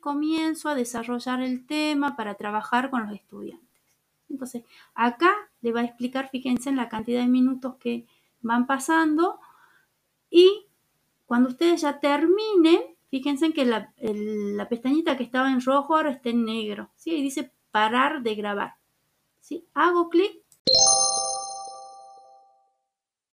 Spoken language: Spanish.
comienzo a desarrollar el tema para trabajar con los estudiantes. Entonces, acá le va a explicar, fíjense en la cantidad de minutos que van pasando y cuando ustedes ya terminen, fíjense en que la, pestañita que estaba en rojo ahora está en negro, ¿sí? Y dice parar de grabar. ¿sí? Hago clic